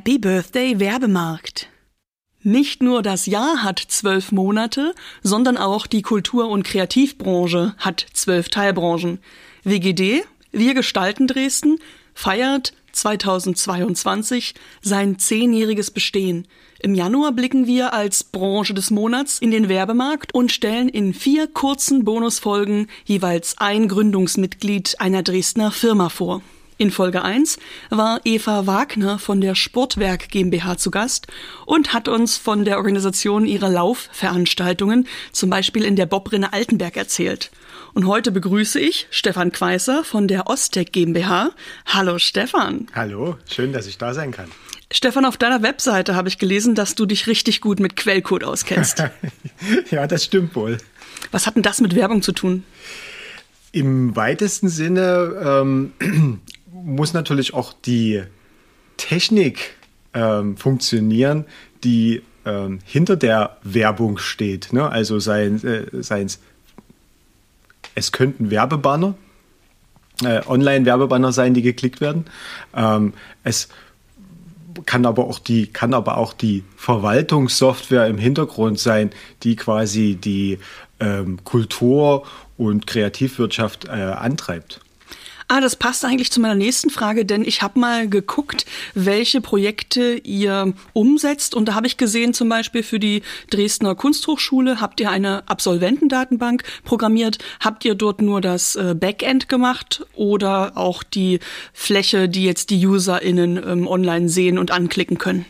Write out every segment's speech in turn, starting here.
Happy Birthday Werbemarkt. Nicht nur das Jahr hat zwölf Monate, sondern auch die Kultur- und Kreativbranche hat zwölf Teilbranchen. WGD, Wir gestalten Dresden, feiert 2022 sein zehnjähriges Bestehen. Im Januar blicken wir als Branche des Monats in den Werbemarkt und stellen in vier kurzen Bonusfolgen jeweils ein Gründungsmitglied einer Dresdner Firma vor. In Folge 1 war Eva Wagner von der Sportwerk GmbH zu Gast und hat uns von der Organisation ihrer Laufveranstaltungen, zum Beispiel in der Bobrinne Altenberg, erzählt. Und heute begrüße ich Stefan Queißer von der Ostec GmbH. Hallo Stefan. Hallo, schön, dass ich da sein kann. Stefan, auf deiner Webseite habe ich gelesen, dass du dich richtig gut mit Quellcode auskennst. ja, das stimmt wohl. Was hat denn das mit Werbung zu tun? Im weitesten Sinne ähm, muss natürlich auch die Technik ähm, funktionieren, die ähm, hinter der Werbung steht. Ne? Also seien äh, es, es könnten Werbebanner, äh, Online-Werbebanner sein, die geklickt werden. Ähm, es kann aber auch die kann aber auch die Verwaltungssoftware im Hintergrund sein, die quasi die ähm, Kultur und Kreativwirtschaft äh, antreibt. Ah, das passt eigentlich zu meiner nächsten Frage, denn ich habe mal geguckt, welche Projekte ihr umsetzt. Und da habe ich gesehen, zum Beispiel für die Dresdner Kunsthochschule habt ihr eine Absolventendatenbank programmiert. Habt ihr dort nur das äh, Backend gemacht oder auch die Fläche, die jetzt die UserInnen ähm, online sehen und anklicken können?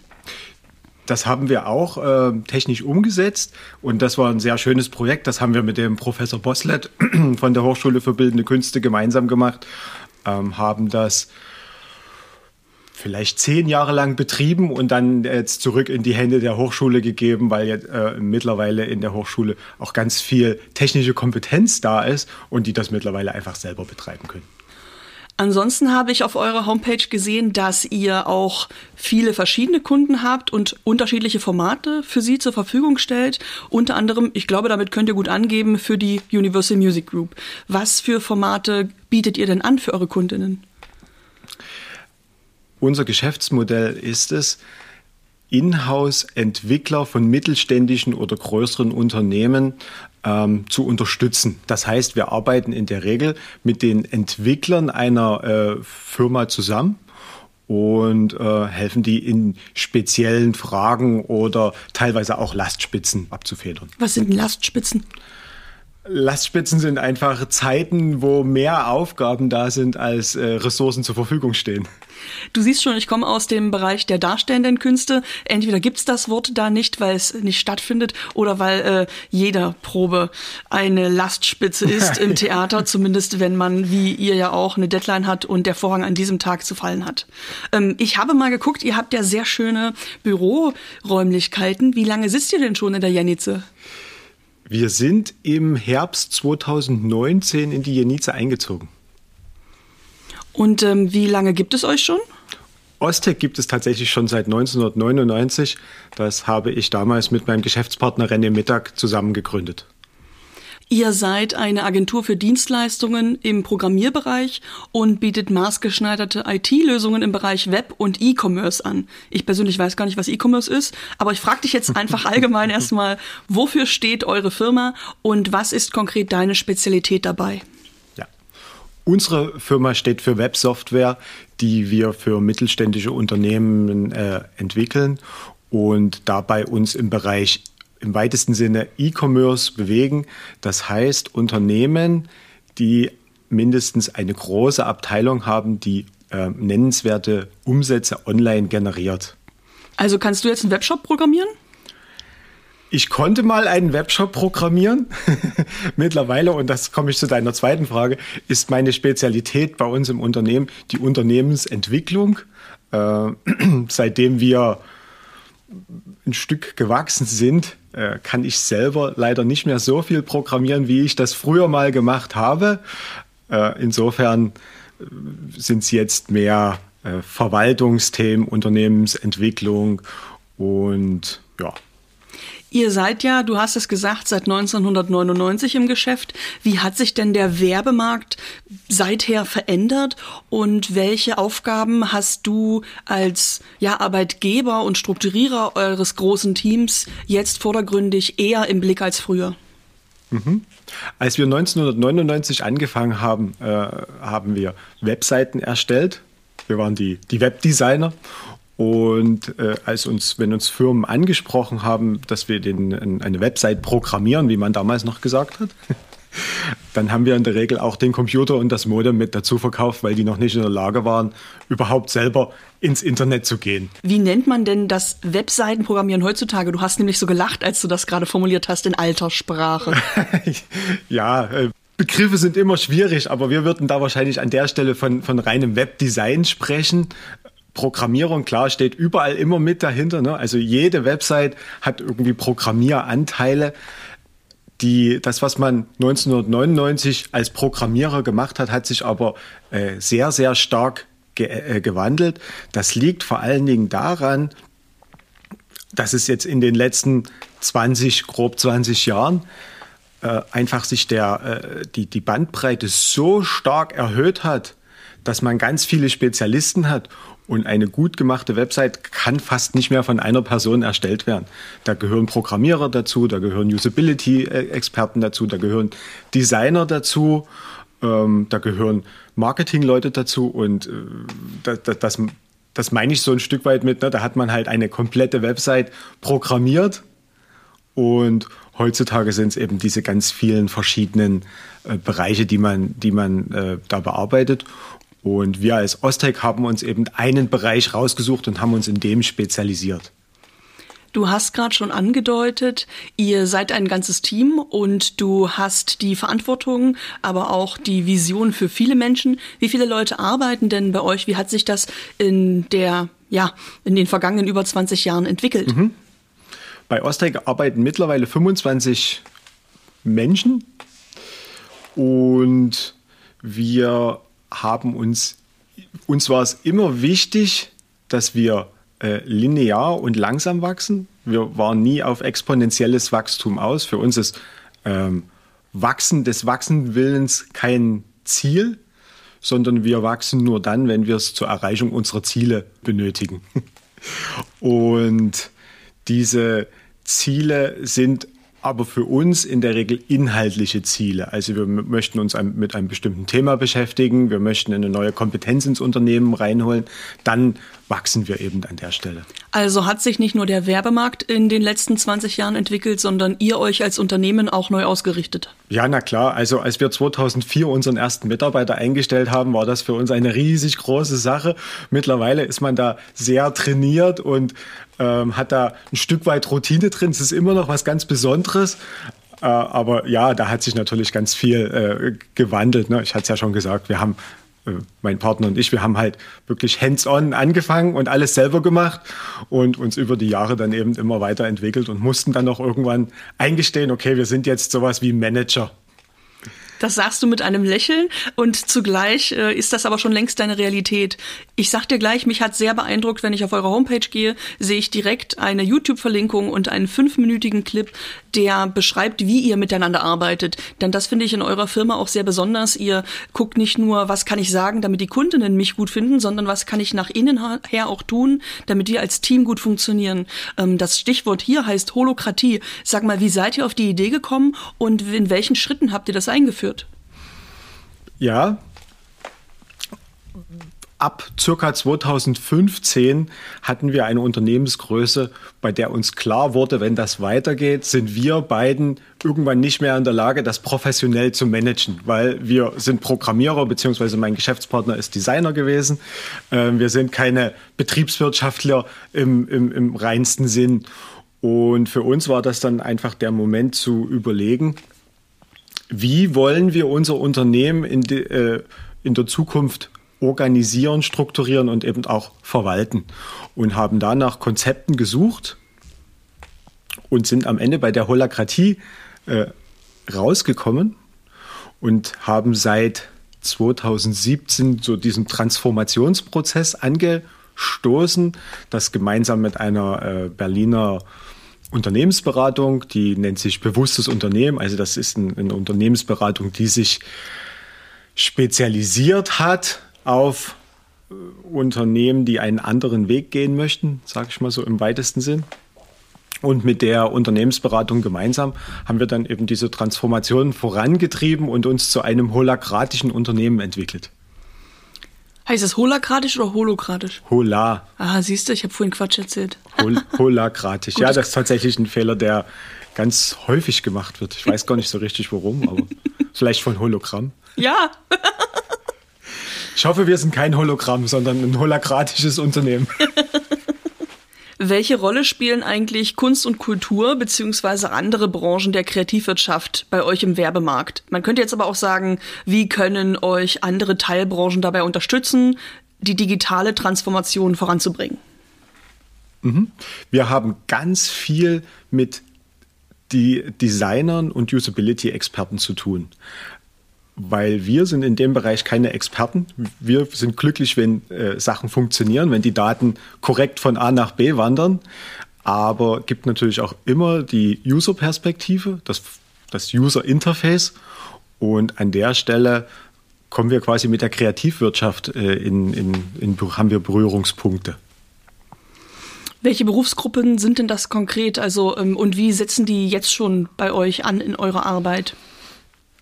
Das haben wir auch äh, technisch umgesetzt und das war ein sehr schönes Projekt. Das haben wir mit dem Professor Boslett von der Hochschule für Bildende Künste gemeinsam gemacht, ähm, haben das vielleicht zehn Jahre lang betrieben und dann jetzt zurück in die Hände der Hochschule gegeben, weil jetzt äh, mittlerweile in der Hochschule auch ganz viel technische Kompetenz da ist und die das mittlerweile einfach selber betreiben können. Ansonsten habe ich auf eurer Homepage gesehen, dass ihr auch viele verschiedene Kunden habt und unterschiedliche Formate für sie zur Verfügung stellt. Unter anderem, ich glaube, damit könnt ihr gut angeben, für die Universal Music Group. Was für Formate bietet ihr denn an für eure Kundinnen? Unser Geschäftsmodell ist es, Inhouse-Entwickler von mittelständischen oder größeren Unternehmen ähm, zu unterstützen. Das heißt, wir arbeiten in der Regel mit den Entwicklern einer äh, Firma zusammen und äh, helfen die in speziellen Fragen oder teilweise auch Lastspitzen abzufedern. Was sind Lastspitzen? Lastspitzen sind einfach Zeiten, wo mehr Aufgaben da sind, als äh, Ressourcen zur Verfügung stehen. Du siehst schon, ich komme aus dem Bereich der darstellenden Künste. Entweder gibt's das Wort da nicht, weil es nicht stattfindet, oder weil äh, jeder Probe eine Lastspitze ist im Theater, zumindest wenn man, wie ihr ja auch, eine Deadline hat und der Vorhang an diesem Tag zu fallen hat. Ähm, ich habe mal geguckt, ihr habt ja sehr schöne Büroräumlichkeiten. Wie lange sitzt ihr denn schon in der Janice? Wir sind im Herbst 2019 in die Jenice eingezogen. Und ähm, wie lange gibt es euch schon? Ostec gibt es tatsächlich schon seit 1999. Das habe ich damals mit meinem Geschäftspartner René Mittag zusammen gegründet. Ihr seid eine Agentur für Dienstleistungen im Programmierbereich und bietet maßgeschneiderte IT-Lösungen im Bereich Web und E-Commerce an. Ich persönlich weiß gar nicht, was E-Commerce ist, aber ich frage dich jetzt einfach allgemein erstmal, wofür steht eure Firma und was ist konkret deine Spezialität dabei? Ja. Unsere Firma steht für Websoftware, die wir für mittelständische Unternehmen äh, entwickeln und dabei uns im Bereich im weitesten Sinne E-Commerce bewegen. Das heißt Unternehmen, die mindestens eine große Abteilung haben, die äh, nennenswerte Umsätze online generiert. Also kannst du jetzt einen Webshop programmieren? Ich konnte mal einen Webshop programmieren. Mittlerweile, und das komme ich zu deiner zweiten Frage, ist meine Spezialität bei uns im Unternehmen die Unternehmensentwicklung. Äh, seitdem wir ein Stück gewachsen sind, äh, kann ich selber leider nicht mehr so viel programmieren, wie ich das früher mal gemacht habe. Äh, insofern äh, sind es jetzt mehr Verwaltungsthemen, Unternehmensentwicklung und ja. Ihr seid ja, du hast es gesagt, seit 1999 im Geschäft. Wie hat sich denn der Werbemarkt seither verändert und welche Aufgaben hast du als ja, Arbeitgeber und Strukturierer eures großen Teams jetzt vordergründig eher im Blick als früher? Mhm. Als wir 1999 angefangen haben, äh, haben wir Webseiten erstellt. Wir waren die, die Webdesigner und äh, als uns, wenn uns Firmen angesprochen haben, dass wir den, eine Website programmieren, wie man damals noch gesagt hat, dann haben wir in der Regel auch den Computer und das Modem mit dazu verkauft, weil die noch nicht in der Lage waren, überhaupt selber ins Internet zu gehen. Wie nennt man denn das Webseitenprogrammieren heutzutage? Du hast nämlich so gelacht, als du das gerade formuliert hast in alter Sprache. ja, äh, Begriffe sind immer schwierig, aber wir würden da wahrscheinlich an der Stelle von, von reinem Webdesign sprechen. Programmierung, klar, steht überall immer mit dahinter. Ne? Also jede Website hat irgendwie Programmieranteile. Die, das, was man 1999 als Programmierer gemacht hat, hat sich aber äh, sehr, sehr stark ge äh, gewandelt. Das liegt vor allen Dingen daran, dass es jetzt in den letzten 20, grob 20 Jahren äh, einfach sich der, äh, die, die Bandbreite so stark erhöht hat, dass man ganz viele Spezialisten hat und eine gut gemachte Website kann fast nicht mehr von einer Person erstellt werden. Da gehören Programmierer dazu, da gehören Usability-Experten dazu, da gehören Designer dazu, ähm, da gehören Marketingleute dazu und äh, das, das, das meine ich so ein Stück weit mit. Ne? Da hat man halt eine komplette Website programmiert und heutzutage sind es eben diese ganz vielen verschiedenen äh, Bereiche, die man, die man äh, da bearbeitet. Und wir als Ostec haben uns eben einen Bereich rausgesucht und haben uns in dem spezialisiert. Du hast gerade schon angedeutet, ihr seid ein ganzes Team und du hast die Verantwortung, aber auch die Vision für viele Menschen. Wie viele Leute arbeiten denn bei euch? Wie hat sich das in der, ja, in den vergangenen über 20 Jahren entwickelt? Mhm. Bei Ostec arbeiten mittlerweile 25 Menschen und wir haben uns, uns war es immer wichtig, dass wir äh, linear und langsam wachsen. Wir waren nie auf exponentielles Wachstum aus. Für uns ist ähm, Wachsen des Wachsenwillens kein Ziel, sondern wir wachsen nur dann, wenn wir es zur Erreichung unserer Ziele benötigen. und diese Ziele sind aber für uns in der Regel inhaltliche Ziele. Also wir möchten uns mit einem bestimmten Thema beschäftigen, wir möchten eine neue Kompetenz ins Unternehmen reinholen, dann wachsen wir eben an der Stelle. Also hat sich nicht nur der Werbemarkt in den letzten 20 Jahren entwickelt, sondern ihr euch als Unternehmen auch neu ausgerichtet? Ja, na klar. Also als wir 2004 unseren ersten Mitarbeiter eingestellt haben, war das für uns eine riesig große Sache. Mittlerweile ist man da sehr trainiert und ähm, hat da ein Stück weit Routine drin. Es ist immer noch was ganz Besonderes. Äh, aber ja, da hat sich natürlich ganz viel äh, gewandelt. Ne? Ich hatte es ja schon gesagt, wir haben mein Partner und ich, wir haben halt wirklich hands-on angefangen und alles selber gemacht und uns über die Jahre dann eben immer weiterentwickelt und mussten dann auch irgendwann eingestehen, okay, wir sind jetzt sowas wie Manager. Das sagst du mit einem Lächeln und zugleich äh, ist das aber schon längst deine Realität. Ich sag dir gleich, mich hat sehr beeindruckt, wenn ich auf eure Homepage gehe, sehe ich direkt eine YouTube-Verlinkung und einen fünfminütigen Clip, der beschreibt, wie ihr miteinander arbeitet. Denn das finde ich in eurer Firma auch sehr besonders. Ihr guckt nicht nur, was kann ich sagen, damit die Kundinnen mich gut finden, sondern was kann ich nach innen her auch tun, damit wir als Team gut funktionieren. Ähm, das Stichwort hier heißt Holokratie. Sag mal, wie seid ihr auf die Idee gekommen und in welchen Schritten habt ihr das eingeführt? Ja. Ab circa 2015 hatten wir eine Unternehmensgröße, bei der uns klar wurde, wenn das weitergeht, sind wir beiden irgendwann nicht mehr in der Lage, das professionell zu managen, weil wir sind Programmierer beziehungsweise mein Geschäftspartner ist Designer gewesen. Ähm, wir sind keine Betriebswirtschaftler im, im, im reinsten Sinn. Und für uns war das dann einfach der Moment zu überlegen, wie wollen wir unser Unternehmen in, de, äh, in der Zukunft organisieren, strukturieren und eben auch verwalten. Und haben danach Konzepten gesucht und sind am Ende bei der Holakratie äh, rausgekommen und haben seit 2017 so diesen Transformationsprozess angestoßen, das gemeinsam mit einer äh, Berliner Unternehmensberatung, die nennt sich bewusstes Unternehmen. Also das ist ein, eine Unternehmensberatung, die sich spezialisiert hat auf äh, Unternehmen, die einen anderen Weg gehen möchten, sage ich mal so im weitesten Sinn. Und mit der Unternehmensberatung gemeinsam haben wir dann eben diese Transformation vorangetrieben und uns zu einem holakratischen Unternehmen entwickelt. Heißt es holakratisch oder holokratisch? Hola. Ah, siehst du, ich habe vorhin Quatsch erzählt. Hol holakratisch. ja, das ist tatsächlich ein Fehler, der ganz häufig gemacht wird. Ich weiß gar nicht so richtig warum, aber vielleicht von Hologramm. Ja. ich hoffe, wir sind kein Hologramm, sondern ein holakratisches Unternehmen. Welche Rolle spielen eigentlich Kunst und Kultur beziehungsweise andere Branchen der Kreativwirtschaft bei euch im Werbemarkt? Man könnte jetzt aber auch sagen, wie können euch andere Teilbranchen dabei unterstützen, die digitale Transformation voranzubringen? Mhm. Wir haben ganz viel mit die Designern und Usability-Experten zu tun weil wir sind in dem Bereich keine Experten. Wir sind glücklich, wenn äh, Sachen funktionieren, wenn die Daten korrekt von A nach B wandern. Aber gibt natürlich auch immer die User-Perspektive, das, das User-Interface. Und an der Stelle kommen wir quasi mit der Kreativwirtschaft äh, in, in, in, haben wir Berührungspunkte. Welche Berufsgruppen sind denn das konkret? Also, ähm, und wie setzen die jetzt schon bei euch an in eurer Arbeit?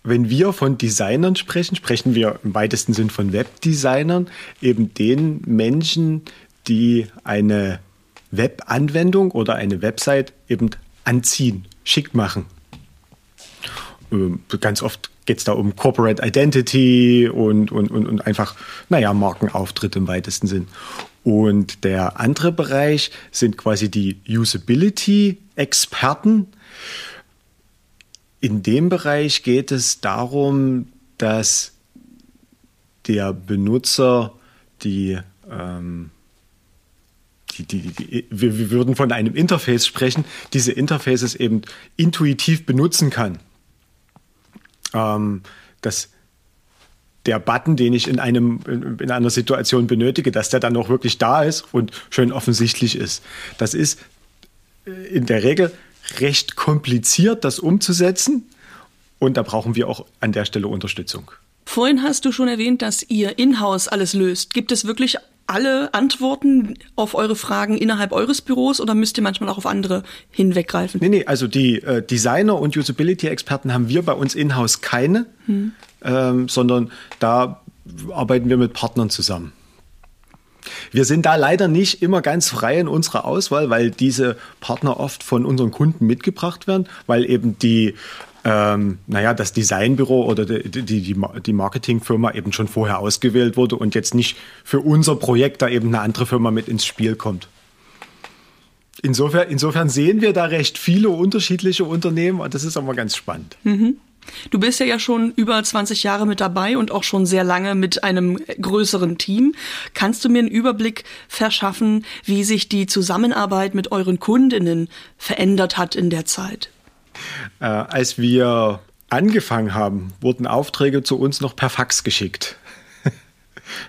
Wenn wir von Designern sprechen, sprechen wir im weitesten Sinn von Webdesignern, eben den Menschen, die eine Webanwendung oder eine Website eben anziehen, schick machen. Ähm, ganz oft geht es da um Corporate Identity und, und, und, und einfach, naja, Markenauftritt im weitesten Sinn. Und der andere Bereich sind quasi die Usability-Experten, in dem Bereich geht es darum, dass der Benutzer die, ähm, die, die, die wir, wir, würden von einem Interface sprechen, diese Interfaces eben intuitiv benutzen kann. Ähm, dass der Button, den ich in, einem, in einer Situation benötige, dass der dann auch wirklich da ist und schön offensichtlich ist. Das ist äh, in der Regel recht kompliziert, das umzusetzen. Und da brauchen wir auch an der Stelle Unterstützung. Vorhin hast du schon erwähnt, dass ihr in-house alles löst. Gibt es wirklich alle Antworten auf eure Fragen innerhalb eures Büros oder müsst ihr manchmal auch auf andere hinweggreifen? Nee, nee, also die äh, Designer und Usability-Experten haben wir bei uns in-house keine, hm. ähm, sondern da arbeiten wir mit Partnern zusammen. Wir sind da leider nicht immer ganz frei in unserer Auswahl, weil diese Partner oft von unseren Kunden mitgebracht werden, weil eben die ähm, naja, das Designbüro oder die, die, die Marketingfirma eben schon vorher ausgewählt wurde und jetzt nicht für unser Projekt da eben eine andere Firma mit ins Spiel kommt. Insofern, insofern sehen wir da recht viele unterschiedliche Unternehmen und das ist aber ganz spannend. Mhm. Du bist ja, ja schon über 20 Jahre mit dabei und auch schon sehr lange mit einem größeren Team. Kannst du mir einen Überblick verschaffen, wie sich die Zusammenarbeit mit euren Kundinnen verändert hat in der Zeit? Äh, als wir angefangen haben, wurden Aufträge zu uns noch per Fax geschickt.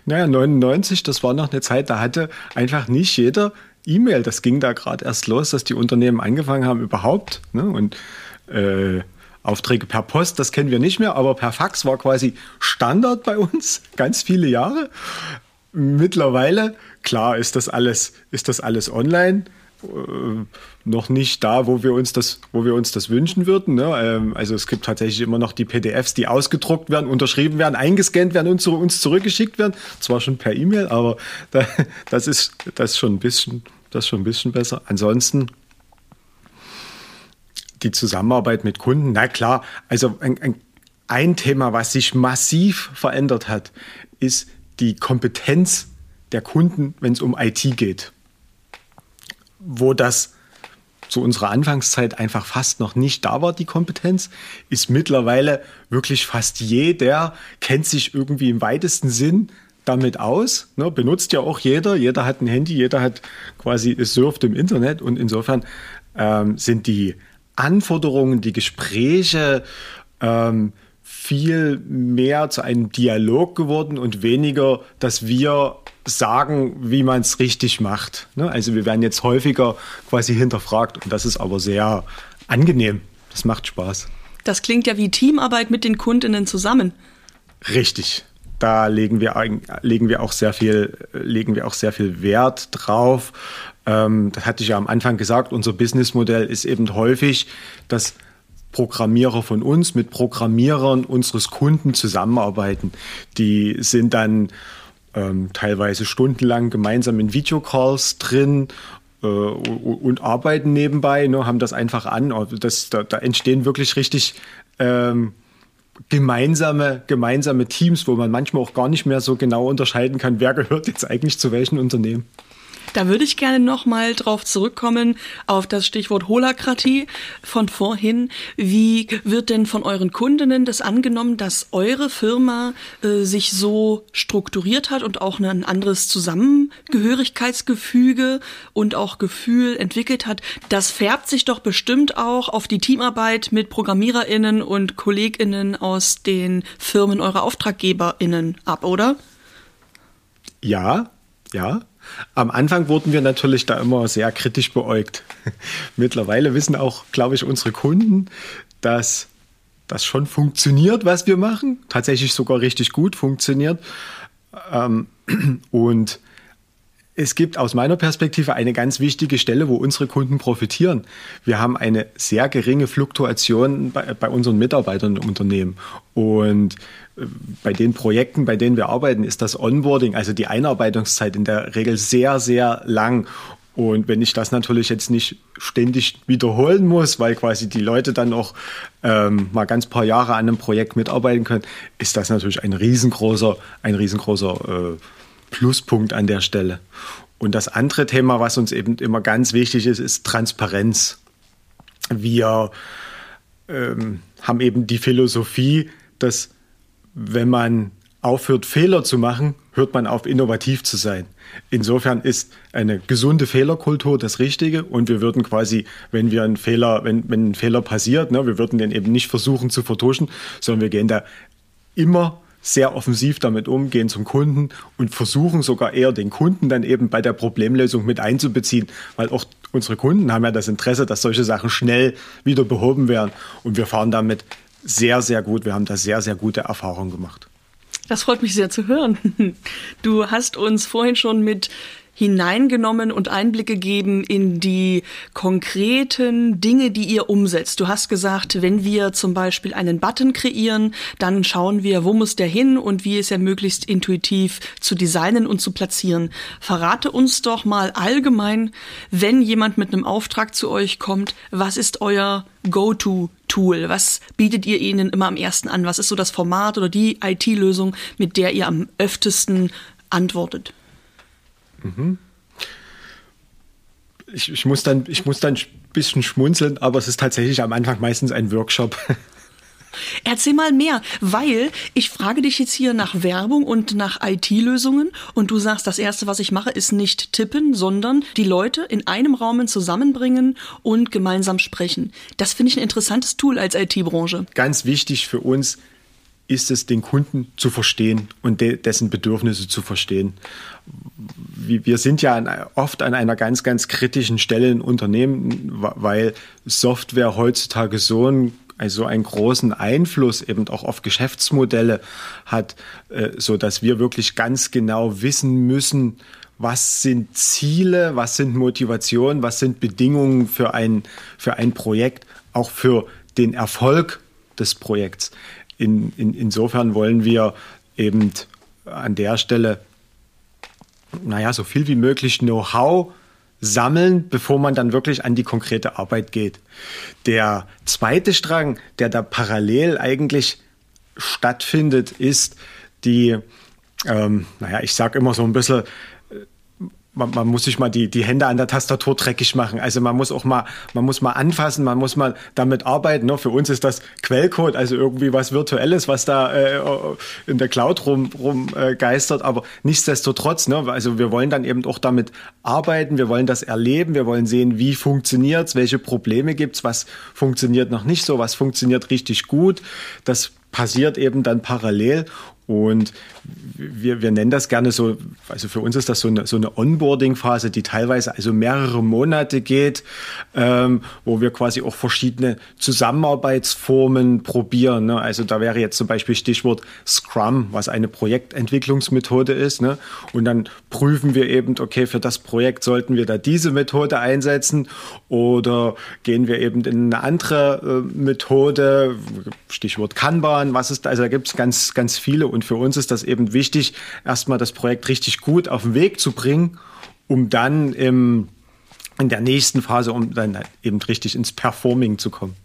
naja, 99, das war noch eine Zeit, da hatte einfach nicht jeder E-Mail. Das ging da gerade erst los, dass die Unternehmen angefangen haben überhaupt. Ne? Und äh, Aufträge per Post, das kennen wir nicht mehr, aber per Fax war quasi Standard bei uns, ganz viele Jahre. Mittlerweile, klar, ist das alles, ist das alles online. Äh, noch nicht da, wo wir uns das, wo wir uns das wünschen würden. Ne? Ähm, also es gibt tatsächlich immer noch die PDFs, die ausgedruckt werden, unterschrieben werden, eingescannt werden und zu uns zurückgeschickt werden. Zwar schon per E-Mail, aber da, das ist das ist schon ein bisschen, das schon ein bisschen besser. Ansonsten die Zusammenarbeit mit Kunden, na klar, also ein, ein, Thema, was sich massiv verändert hat, ist die Kompetenz der Kunden, wenn es um IT geht. Wo das zu unserer Anfangszeit einfach fast noch nicht da war, die Kompetenz, ist mittlerweile wirklich fast jeder, kennt sich irgendwie im weitesten Sinn damit aus. Ne, benutzt ja auch jeder. Jeder hat ein Handy, jeder hat quasi, es surft im Internet und insofern ähm, sind die Anforderungen, die Gespräche ähm, viel mehr zu einem Dialog geworden und weniger, dass wir sagen, wie man es richtig macht. Ne? Also wir werden jetzt häufiger quasi hinterfragt und das ist aber sehr angenehm. Das macht Spaß. Das klingt ja wie Teamarbeit mit den Kundinnen zusammen. Richtig. Da legen wir, legen wir auch sehr viel, legen wir auch sehr viel Wert drauf. Ähm, das hatte ich ja am Anfang gesagt. Unser Businessmodell ist eben häufig, dass Programmierer von uns mit Programmierern unseres Kunden zusammenarbeiten. Die sind dann ähm, teilweise stundenlang gemeinsam in Videocalls drin äh, und arbeiten nebenbei, ne, haben das einfach an. Also das, da, da entstehen wirklich richtig ähm, gemeinsame, gemeinsame Teams, wo man manchmal auch gar nicht mehr so genau unterscheiden kann, wer gehört jetzt eigentlich zu welchen Unternehmen. Da würde ich gerne nochmal drauf zurückkommen, auf das Stichwort Holakratie von vorhin. Wie wird denn von euren Kundinnen das angenommen, dass eure Firma äh, sich so strukturiert hat und auch ein anderes Zusammengehörigkeitsgefüge und auch Gefühl entwickelt hat? Das färbt sich doch bestimmt auch auf die Teamarbeit mit ProgrammiererInnen und KollegInnen aus den Firmen eurer AuftraggeberInnen ab, oder? Ja, ja, am Anfang wurden wir natürlich da immer sehr kritisch beäugt. Mittlerweile wissen auch, glaube ich, unsere Kunden, dass das schon funktioniert, was wir machen. Tatsächlich sogar richtig gut funktioniert. Ähm, und es gibt aus meiner Perspektive eine ganz wichtige Stelle, wo unsere Kunden profitieren. Wir haben eine sehr geringe Fluktuation bei, bei unseren Mitarbeitern im Unternehmen. Und äh, bei den Projekten, bei denen wir arbeiten, ist das Onboarding, also die Einarbeitungszeit in der Regel sehr, sehr lang. Und wenn ich das natürlich jetzt nicht ständig wiederholen muss, weil quasi die Leute dann auch ähm, mal ganz paar Jahre an einem Projekt mitarbeiten können, ist das natürlich ein riesengroßer, ein riesengroßer äh, Pluspunkt an der Stelle. Und das andere Thema, was uns eben immer ganz wichtig ist, ist Transparenz. Wir ähm, haben eben die Philosophie, dass wenn man aufhört, Fehler zu machen, hört man auf, innovativ zu sein. Insofern ist eine gesunde Fehlerkultur das Richtige und wir würden quasi, wenn wir einen Fehler, wenn, wenn ein Fehler passiert, ne, wir würden den eben nicht versuchen zu vertuschen, sondern wir gehen da immer sehr offensiv damit um, gehen zum Kunden und versuchen sogar eher den Kunden dann eben bei der Problemlösung mit einzubeziehen, weil auch unsere Kunden haben ja das Interesse, dass solche Sachen schnell wieder behoben werden und wir fahren damit sehr, sehr gut. Wir haben da sehr, sehr gute Erfahrungen gemacht. Das freut mich sehr zu hören. Du hast uns vorhin schon mit hineingenommen und Einblicke geben in die konkreten Dinge, die ihr umsetzt. Du hast gesagt, wenn wir zum Beispiel einen Button kreieren, dann schauen wir, wo muss der hin und wie ist er möglichst intuitiv zu designen und zu platzieren. Verrate uns doch mal allgemein, wenn jemand mit einem Auftrag zu euch kommt, was ist euer Go-To-Tool? Was bietet ihr ihnen immer am ersten an? Was ist so das Format oder die IT-Lösung, mit der ihr am öftesten antwortet? Mhm. Ich, ich, muss dann, ich muss dann ein bisschen schmunzeln, aber es ist tatsächlich am Anfang meistens ein Workshop. Erzähl mal mehr, weil ich frage dich jetzt hier nach Werbung und nach IT-Lösungen und du sagst, das Erste, was ich mache, ist nicht tippen, sondern die Leute in einem Raum zusammenbringen und gemeinsam sprechen. Das finde ich ein interessantes Tool als IT-Branche. Ganz wichtig für uns ist es, den Kunden zu verstehen und de dessen Bedürfnisse zu verstehen. Wir sind ja oft an einer ganz, ganz kritischen Stelle in Unternehmen, weil Software heutzutage so ein also einen großen Einfluss eben auch auf Geschäftsmodelle hat, äh, so dass wir wirklich ganz genau wissen müssen, was sind Ziele, was sind Motivationen, was sind Bedingungen für ein, für ein Projekt, auch für den Erfolg des Projekts in, in, insofern wollen wir eben an der Stelle, naja, so viel wie möglich Know-how sammeln, bevor man dann wirklich an die konkrete Arbeit geht. Der zweite Strang, der da parallel eigentlich stattfindet, ist die, ähm, naja, ich sage immer so ein bisschen man, man, muss sich mal die, die Hände an der Tastatur dreckig machen. Also man muss auch mal, man muss mal anfassen, man muss mal damit arbeiten. Ne? Für uns ist das Quellcode, also irgendwie was Virtuelles, was da äh, in der Cloud rum, rum äh. Aber nichtsdestotrotz, ne? also wir wollen dann eben auch damit arbeiten, wir wollen das erleben, wir wollen sehen, wie funktioniert's, welche Probleme gibt's, was funktioniert noch nicht so, was funktioniert richtig gut. Das passiert eben dann parallel und wir, wir nennen das gerne so, also für uns ist das so eine, so eine Onboarding-Phase, die teilweise also mehrere Monate geht, ähm, wo wir quasi auch verschiedene Zusammenarbeitsformen probieren. Ne? Also da wäre jetzt zum Beispiel Stichwort Scrum, was eine Projektentwicklungsmethode ist. Ne? Und dann prüfen wir eben, okay, für das Projekt sollten wir da diese Methode einsetzen oder gehen wir eben in eine andere äh, Methode, Stichwort Kanban, was ist, also da gibt es ganz, ganz viele und für uns ist das eben wichtig, erstmal das Projekt richtig gut auf den Weg zu bringen, um dann im, in der nächsten Phase, um dann eben richtig ins Performing zu kommen.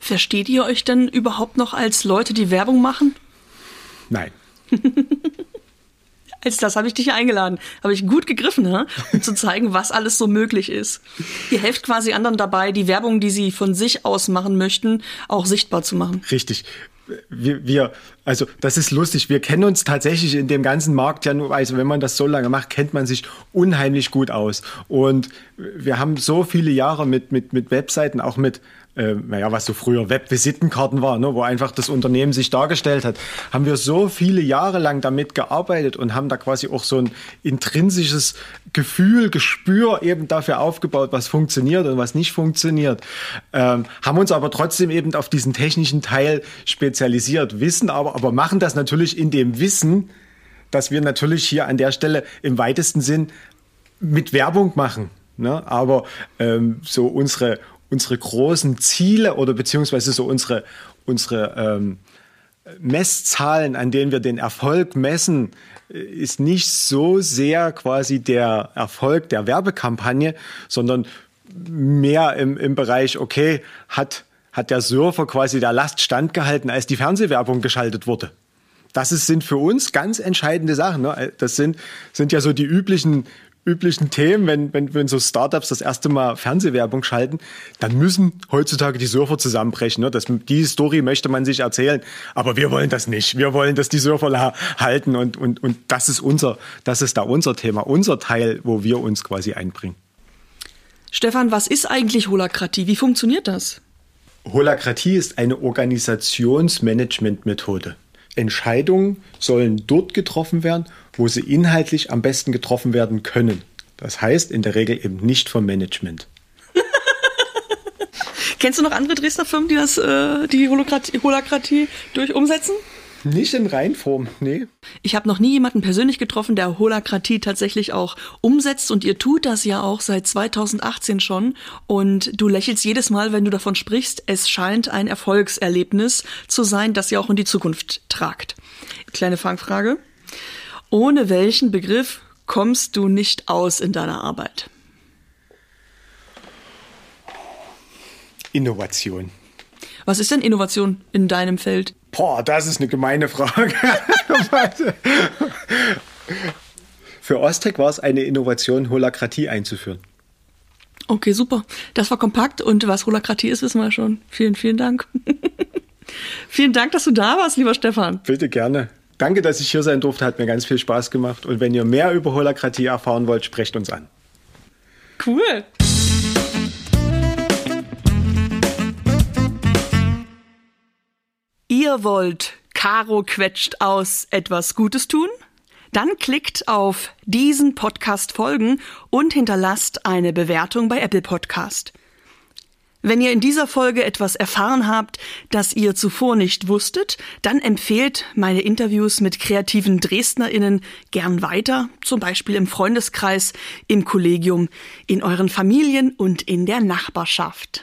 Versteht ihr euch denn überhaupt noch als Leute, die Werbung machen? Nein. Als das habe ich dich eingeladen. Habe ich gut gegriffen, ne? um zu zeigen, was alles so möglich ist. Ihr helft quasi anderen dabei, die Werbung, die sie von sich aus machen möchten, auch sichtbar zu machen. Richtig wir, wir, also das ist lustig, wir kennen uns tatsächlich in dem ganzen Markt ja nur, also wenn man das so lange macht, kennt man sich unheimlich gut aus. Und wir haben so viele Jahre mit, mit, mit Webseiten, auch mit äh, naja, was so früher Webvisitenkarten war, ne, wo einfach das Unternehmen sich dargestellt hat, haben wir so viele Jahre lang damit gearbeitet und haben da quasi auch so ein intrinsisches Gefühl, Gespür eben dafür aufgebaut, was funktioniert und was nicht funktioniert. Ähm, haben uns aber trotzdem eben auf diesen technischen Teil spezialisiert, wissen aber, aber machen das natürlich in dem Wissen, dass wir natürlich hier an der Stelle im weitesten Sinn mit Werbung machen. Ne? Aber ähm, so unsere, unsere großen Ziele oder beziehungsweise so unsere, unsere ähm, Messzahlen, an denen wir den Erfolg messen, äh, ist nicht so sehr quasi der Erfolg der Werbekampagne, sondern mehr im, im Bereich, okay, hat, hat der Surfer quasi der Last standgehalten, als die Fernsehwerbung geschaltet wurde. Das ist, sind für uns ganz entscheidende Sachen. Ne? Das sind, sind ja so die üblichen, üblichen Themen, wenn, wenn, wenn so Startups das erste Mal Fernsehwerbung schalten, dann müssen heutzutage die Surfer zusammenbrechen. Ne? Das, die Story möchte man sich erzählen, aber wir wollen das nicht. Wir wollen, dass die Surfer halten und, und, und das ist unser, das ist da unser Thema, unser Teil, wo wir uns quasi einbringen. Stefan, was ist eigentlich Holakratie? Wie funktioniert das? Holakratie ist eine Organisationsmanagementmethode. Entscheidungen sollen dort getroffen werden, wo sie inhaltlich am besten getroffen werden können. Das heißt in der Regel eben nicht vom Management. Kennst du noch andere Dresdner Firmen, die das, äh, die Holokratie, Holakratie durch umsetzen? Nicht in Reinform, nee. Ich habe noch nie jemanden persönlich getroffen, der Holakratie tatsächlich auch umsetzt und ihr tut das ja auch seit 2018 schon und du lächelst jedes Mal, wenn du davon sprichst. Es scheint ein Erfolgserlebnis zu sein, das ihr auch in die Zukunft tragt. Kleine Fangfrage. Ohne welchen Begriff kommst du nicht aus in deiner Arbeit? Innovation. Was ist denn Innovation in deinem Feld? Boah, das ist eine gemeine Frage. Für Ostec war es eine Innovation, Holakratie einzuführen. Okay, super. Das war kompakt und was Holakratie ist, wissen wir schon. Vielen, vielen Dank. vielen Dank, dass du da warst, lieber Stefan. Bitte gerne. Danke, dass ich hier sein durfte. Hat mir ganz viel Spaß gemacht. Und wenn ihr mehr über Holakratie erfahren wollt, sprecht uns an. Cool. Ihr wollt Caro quetscht aus etwas Gutes tun? Dann klickt auf diesen Podcast folgen und hinterlasst eine Bewertung bei Apple Podcast. Wenn ihr in dieser Folge etwas erfahren habt, das ihr zuvor nicht wusstet, dann empfehlt meine Interviews mit kreativen DresdnerInnen gern weiter, zum Beispiel im Freundeskreis, im Kollegium, in euren Familien und in der Nachbarschaft.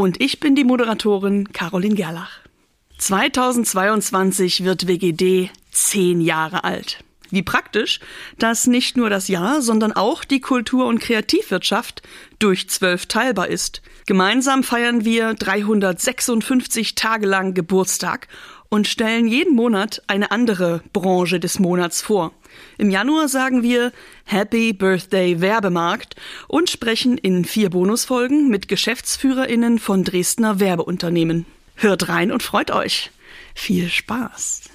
Und ich bin die Moderatorin Caroline Gerlach. 2022 wird WGD zehn Jahre alt. Wie praktisch, dass nicht nur das Jahr, sondern auch die Kultur- und Kreativwirtschaft durch zwölf teilbar ist. Gemeinsam feiern wir 356 Tage lang Geburtstag und stellen jeden Monat eine andere Branche des Monats vor. Im Januar sagen wir Happy Birthday Werbemarkt und sprechen in vier Bonusfolgen mit Geschäftsführerinnen von Dresdner Werbeunternehmen. Hört rein und freut euch. Viel Spaß!